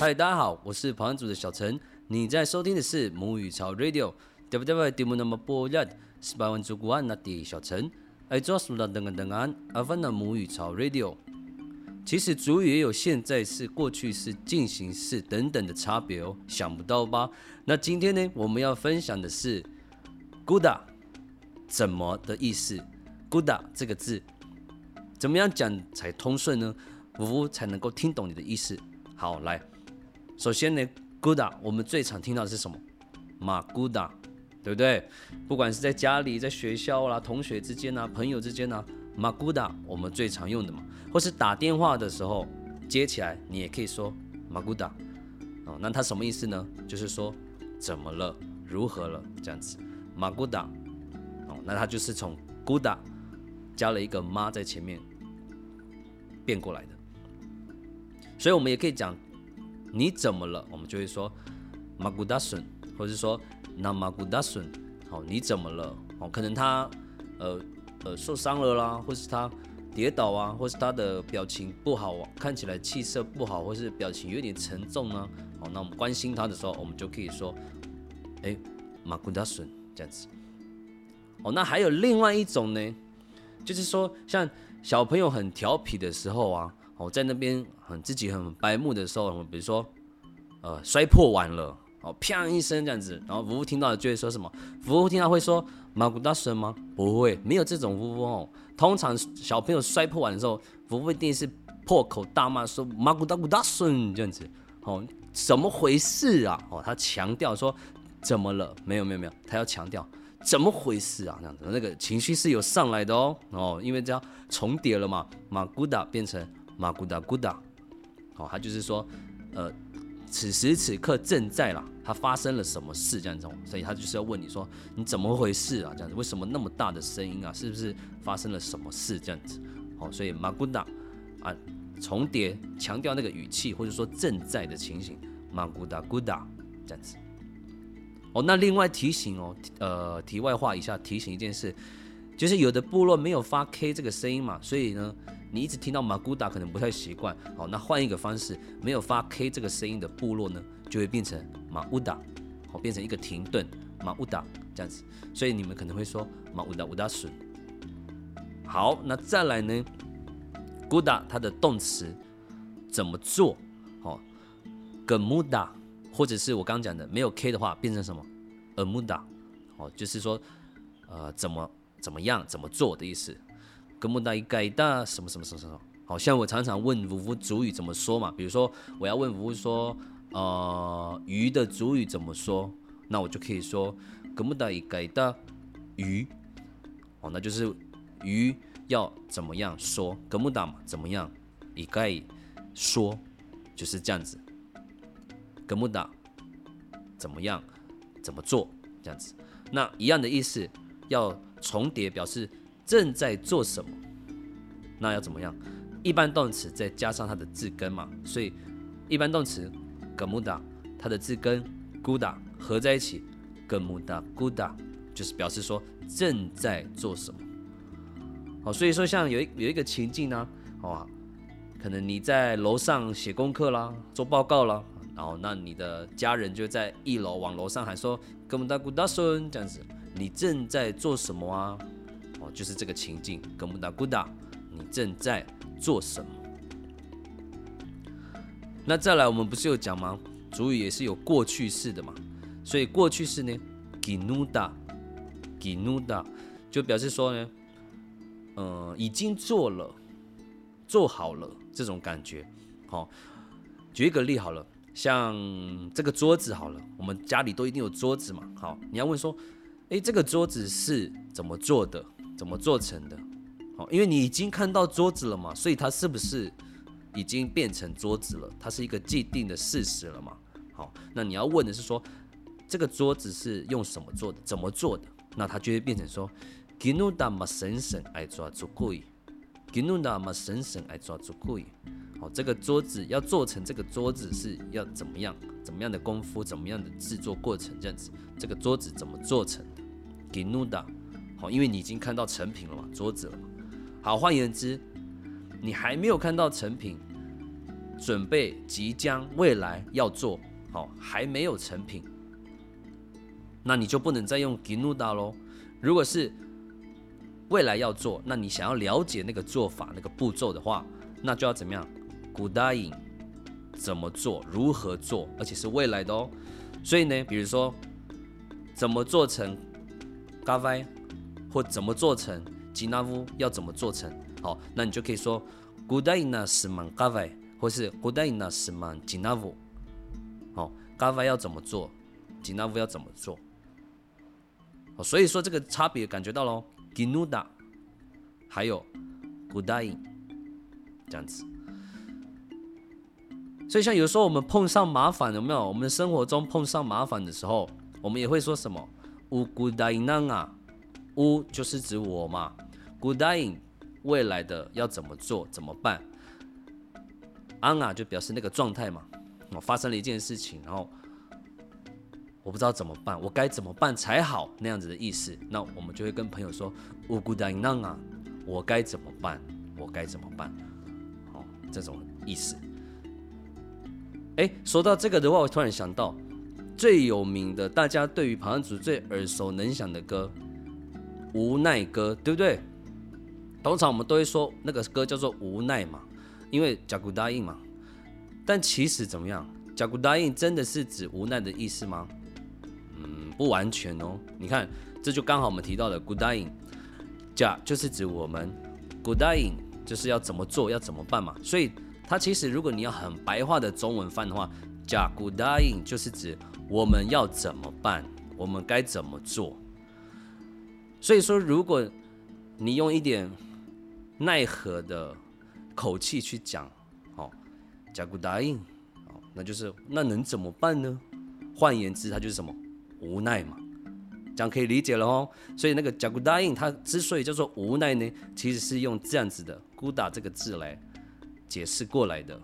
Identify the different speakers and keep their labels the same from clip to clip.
Speaker 1: 嗨，大家好，我是跑团组的小陈。你在收听的是母语潮 Radio。W W 节目那么播日，十八万主古安那的小陈。爱做苏拉等个等安，阿芬的母语潮 Radio。其实主语也有现在式、过去式、进行式等等的差别哦，想不到吧？那今天呢，我们要分享的是 “gooda” 怎么的意思。“gooda” 这个字怎么样讲才通顺呢？呜才能够听懂你的意思。好，来。首先呢，gooda，我们最常听到的是什么？马 gooda，对不对？不管是在家里、在学校啦、同学之间啊、朋友之间啊，马 gooda，我们最常用的嘛。或是打电话的时候接起来，你也可以说马 gooda，哦，那它什么意思呢？就是说怎么了，如何了这样子。马 gooda，哦，那它就是从 gooda 加了一个妈在前面变过来的。所以我们也可以讲。你怎么了？我们就会说马古达孙，或者是说那马古达孙。好，你怎么了？哦，可能他呃呃受伤了啦，或是他跌倒啊，或是他的表情不好，看起来气色不好，或是表情有点沉重呢。好，那我们关心他的时候，我们就可以说，哎，马古达孙这样子。哦，那还有另外一种呢，就是说像小朋友很调皮的时候啊。哦，在那边很自己很白目的时候，比如说，呃，摔破碗了，哦，砰一声这样子，然后服务听到就会说什么？服务听到会说马古大声吗？不会，没有这种服务哦。通常小朋友摔破碗的时候，服务一定是破口大骂说马古大古大声这样子。哦，怎么回事啊？哦，他强调说怎么了？没有没有没有，他要强调怎么回事啊？这样子，那个情绪是有上来的哦。哦，因为这样重叠了嘛，马古达变成。马古达古达，好，他就是说，呃，此时此刻正在啦，他发生了什么事这样子，所以他就是要问你说，你怎么回事啊？这样子，为什么那么大的声音啊？是不是发生了什么事这样子？好，所以马古达啊，重叠强调那个语气或者说正在的情形，马古达古达这样子。哦，那另外提醒哦，呃，题外话一下，提醒一件事，就是有的部落没有发 K 这个声音嘛，所以呢。你一直听到马古达可能不太习惯，好，那换一个方式，没有发 K 这个声音的部落呢，就会变成马乌达，好，变成一个停顿，马乌达这样子，所以你们可能会说马乌达乌达笋。好，那再来呢，古达它的动词怎么做？好，跟木达，或者是我刚讲的没有 K 的话，变成什么？呃木达，哦，就是说，呃，怎么怎么样，怎么做的意思。跟不到一改大什么什么什么什么，好像我常常问五福主语怎么说嘛，比如说我要问五福说，呃，鱼的主语怎么说，那我就可以说跟不到一改大鱼，哦，那就是鱼要怎么样说，跟不到嘛，怎么样一概说，就是这样子，跟不到怎么样怎么做这样子，那一样的意思要重叠表示。正在做什么？那要怎么样？一般动词再加上它的字根嘛，所以一般动词 gamuda 它的字根 guda 合在一起，gamuda guda 就是表示说正在做什么。好，所以说像有一有一个情境呢，好可能你在楼上写功课啦，做报告啦，然后那你的家人就在一楼往楼上喊说 gamuda guda 孙这样子，你正在做什么啊？就是这个情境，格木达古达，你正在做什么？那再来，我们不是有讲吗？主语也是有过去式的嘛，所以过去式呢，ginuda，ginuda，就表示说呢，呃，已经做了，做好了这种感觉。好，举一个例好了，像这个桌子好了，我们家里都一定有桌子嘛。好，你要问说，诶，这个桌子是怎么做的？怎么做成的？好，因为你已经看到桌子了嘛，所以它是不是已经变成桌子了？它是一个既定的事实了嘛？好，那你要问的是说，这个桌子是用什么做的？怎么做的？那它就会变成说，ginuda ma 神神爱抓住贵，ginuda ma 神神爱抓住贵。好，这个桌子要做成这个桌子是要怎么样？怎么样的功夫？怎么样的制作过程？这样子，这个桌子怎么做成的？ginuda。好，因为你已经看到成品了嘛，桌子了嘛。好，换言之，你还没有看到成品，准备、即将、未来要做，好还没有成品，那你就不能再用 ginuda 喽。如果是未来要做，那你想要了解那个做法、那个步骤的话，那就要怎么样？gudain 怎么做？如何做？而且是未来的哦。所以呢，比如说怎么做成 gavai，或怎么做成 jinavu，要怎么做成？好，那你就可以说 Gudai na sman gavai，或是 gudaina seman jinavu。好，gavai 要怎么做？jinavu 要怎么做？哦，所以说这个差别感觉到喽。Ginuda，还有 Gudai，这样子。所以像有时候我们碰上麻烦，有没有？我们生活中碰上麻烦的时候，我们也会说什么 u g u d a i n a 啊，U 就是指我嘛 Goodayng，未来的要怎么做，怎么办？An 啊就表示那个状态嘛，哦，发生了一件事情，然后。我不知道怎么办，我该怎么办才好？那样子的意思，那我们就会跟朋友说：“乌古达那啊，我该怎么办？我该怎么办？”哦，这种意思。哎，说到这个的话，我突然想到最有名的，大家对于旁人组最耳熟能详的歌《无奈歌》，对不对？通常我们都会说那个歌叫做《无奈》嘛，因为甲骨答应嘛。但其实怎么样？甲骨答应真的是指无奈的意思吗？嗯不完全哦，你看，这就刚好我们提到的 “goodying”，假就是指我们 “goodying” 就是要怎么做，要怎么办嘛。所以它其实如果你要很白话的中文翻的话，“假 goodying” 就是指我们要怎么办，我们该怎么做。所以说，如果你用一点奈何的口气去讲，哦，“假 goodying”，哦，那就是那能怎么办呢？换言之，它就是什么？无奈嘛，这样可以理解了哦。所以那个甲骨答应，它之所以叫做无奈呢，其实是用这样子的 “guda” 这个字来解释过来的。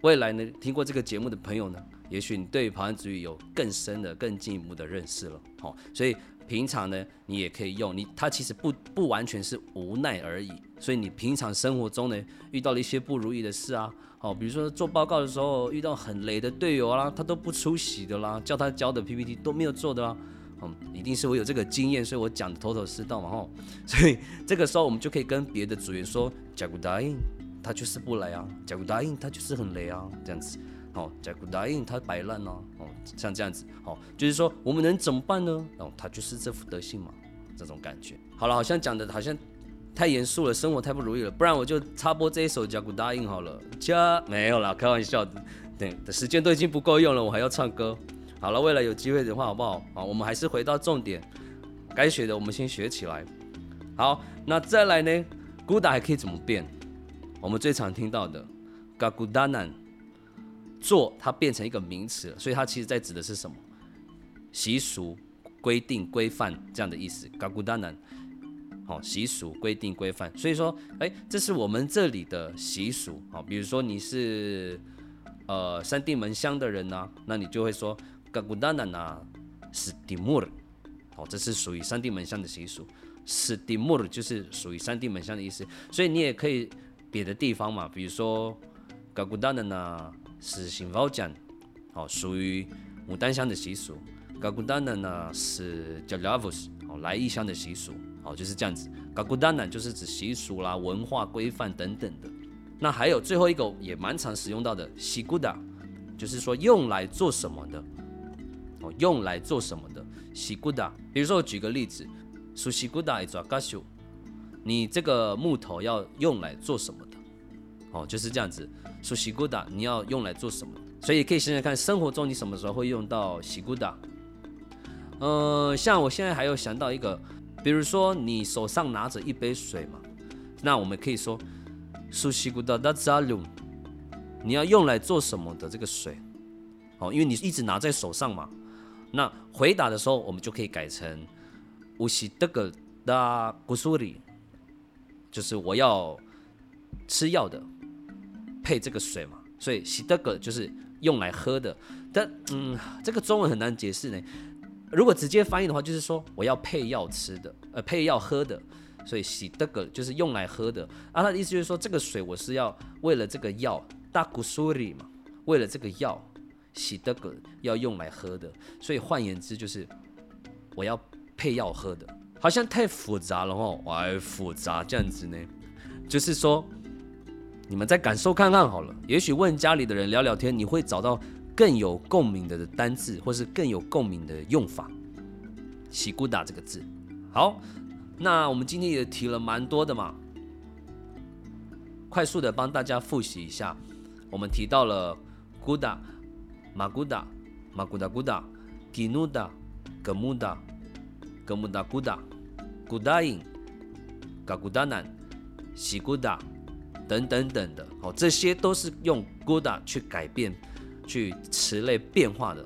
Speaker 1: 未来呢，听过这个节目的朋友呢，也许你对旁安主语有更深的、更进一步的认识了。好，所以平常呢，你也可以用你，它其实不不完全是无奈而已。所以你平常生活中呢，遇到了一些不如意的事啊。哦，比如说做报告的时候遇到很雷的队友啦，他都不出席的啦，叫他交的 PPT 都没有做的啦，嗯，一定是我有这个经验，所以我讲的头头是道嘛吼，所以这个时候我们就可以跟别的组员说，甲骨答应他就是不来啊，甲骨答应他就是很雷啊，这样子，好，甲骨答应他摆烂啊，哦，像这样子，好，就是说我们能怎么办呢？哦，他就是这副德性嘛，这种感觉。好了，好像讲的好像。太严肃了，生活太不如意了，不然我就插播这一首《甲骨答应》好了。加没有啦，开玩笑的。对，时间都已经不够用了，我还要唱歌。好了，未来有机会的话，好不好？好，我们还是回到重点，该学的我们先学起来。好，那再来呢？古打还可以怎么变？我们最常听到的“嘎古达南”，做它变成一个名词了，所以它其实在指的是什么？习俗、规定、规范这样的意思。嘎古达南。哦，习俗规定规范，所以说，哎，这是我们这里的习俗。好，比如说你是呃三地门乡的人呢，那你就会说嘎古达纳纳斯蒂穆尔，哦，这是属于三地门乡的习俗。斯蒂穆尔就是属于三地门乡的意思，所以你也可以别的地方嘛，比如说嘎古达纳纳是新包讲，哦，属于牡丹乡的习俗。嘎古达纳纳是叫拉夫斯，哦，来义乡的习俗。哦，就是这样子。嘎古丹呢，就是指习俗啦、文化规范等等的。那还有最后一个也蛮常使用到的，西古达，就是说用来做什么的。哦，用来做什么的，西古达。比如说我举个例子，苏西古达一抓嘎修，你这个木头要用来做什么的？哦，就是这样子。苏西古达，你要用来做什么？所以可以想想看，生活中你什么时候会用到西古达？呃，像我现在还有想到一个。比如说，你手上拿着一杯水嘛，那我们可以说“苏西古达达扎鲁”，你要用来做什么的这个水？哦，因为你一直拿在手上嘛。那回答的时候，我们就可以改成“乌西德格达古苏里”，就是我要吃药的，配这个水嘛。所以“西德格”就是用来喝的。但嗯，这个中文很难解释呢。如果直接翻译的话，就是说我要配药吃的，呃，配药喝的，所以洗这个就是用来喝的。啊，他的意思就是说，这个水我是要为了这个药大古苏里嘛，为了这个药，洗的个要用来喝的，所以换言之就是我要配药喝的，好像太复杂了哦，哎，复杂这样子呢，就是说你们再感受看看好了，也许问家里的人聊聊天，你会找到更有共鸣的单字，或是更有共鸣的用法。喜古达这个字，好，那我们今天也提了蛮多的嘛，快速的帮大家复习一下。我们提到了古达、马古达、马古达古达、吉努达、格木达、格木达古达、古达因、嘎古达南、喜古达等等等的，哦，这些都是用 GODA 去改变、去词类变化的。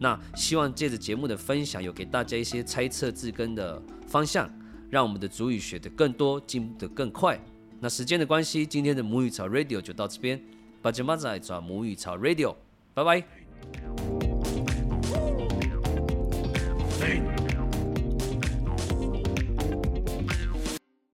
Speaker 1: 那希望借着节目的分享，有给大家一些猜测字根的方向，让我们的主语学得更多，进步得更快。那时间的关系，今天的母语潮 Radio 就到这边，把节目仔转母语潮 Radio，拜拜。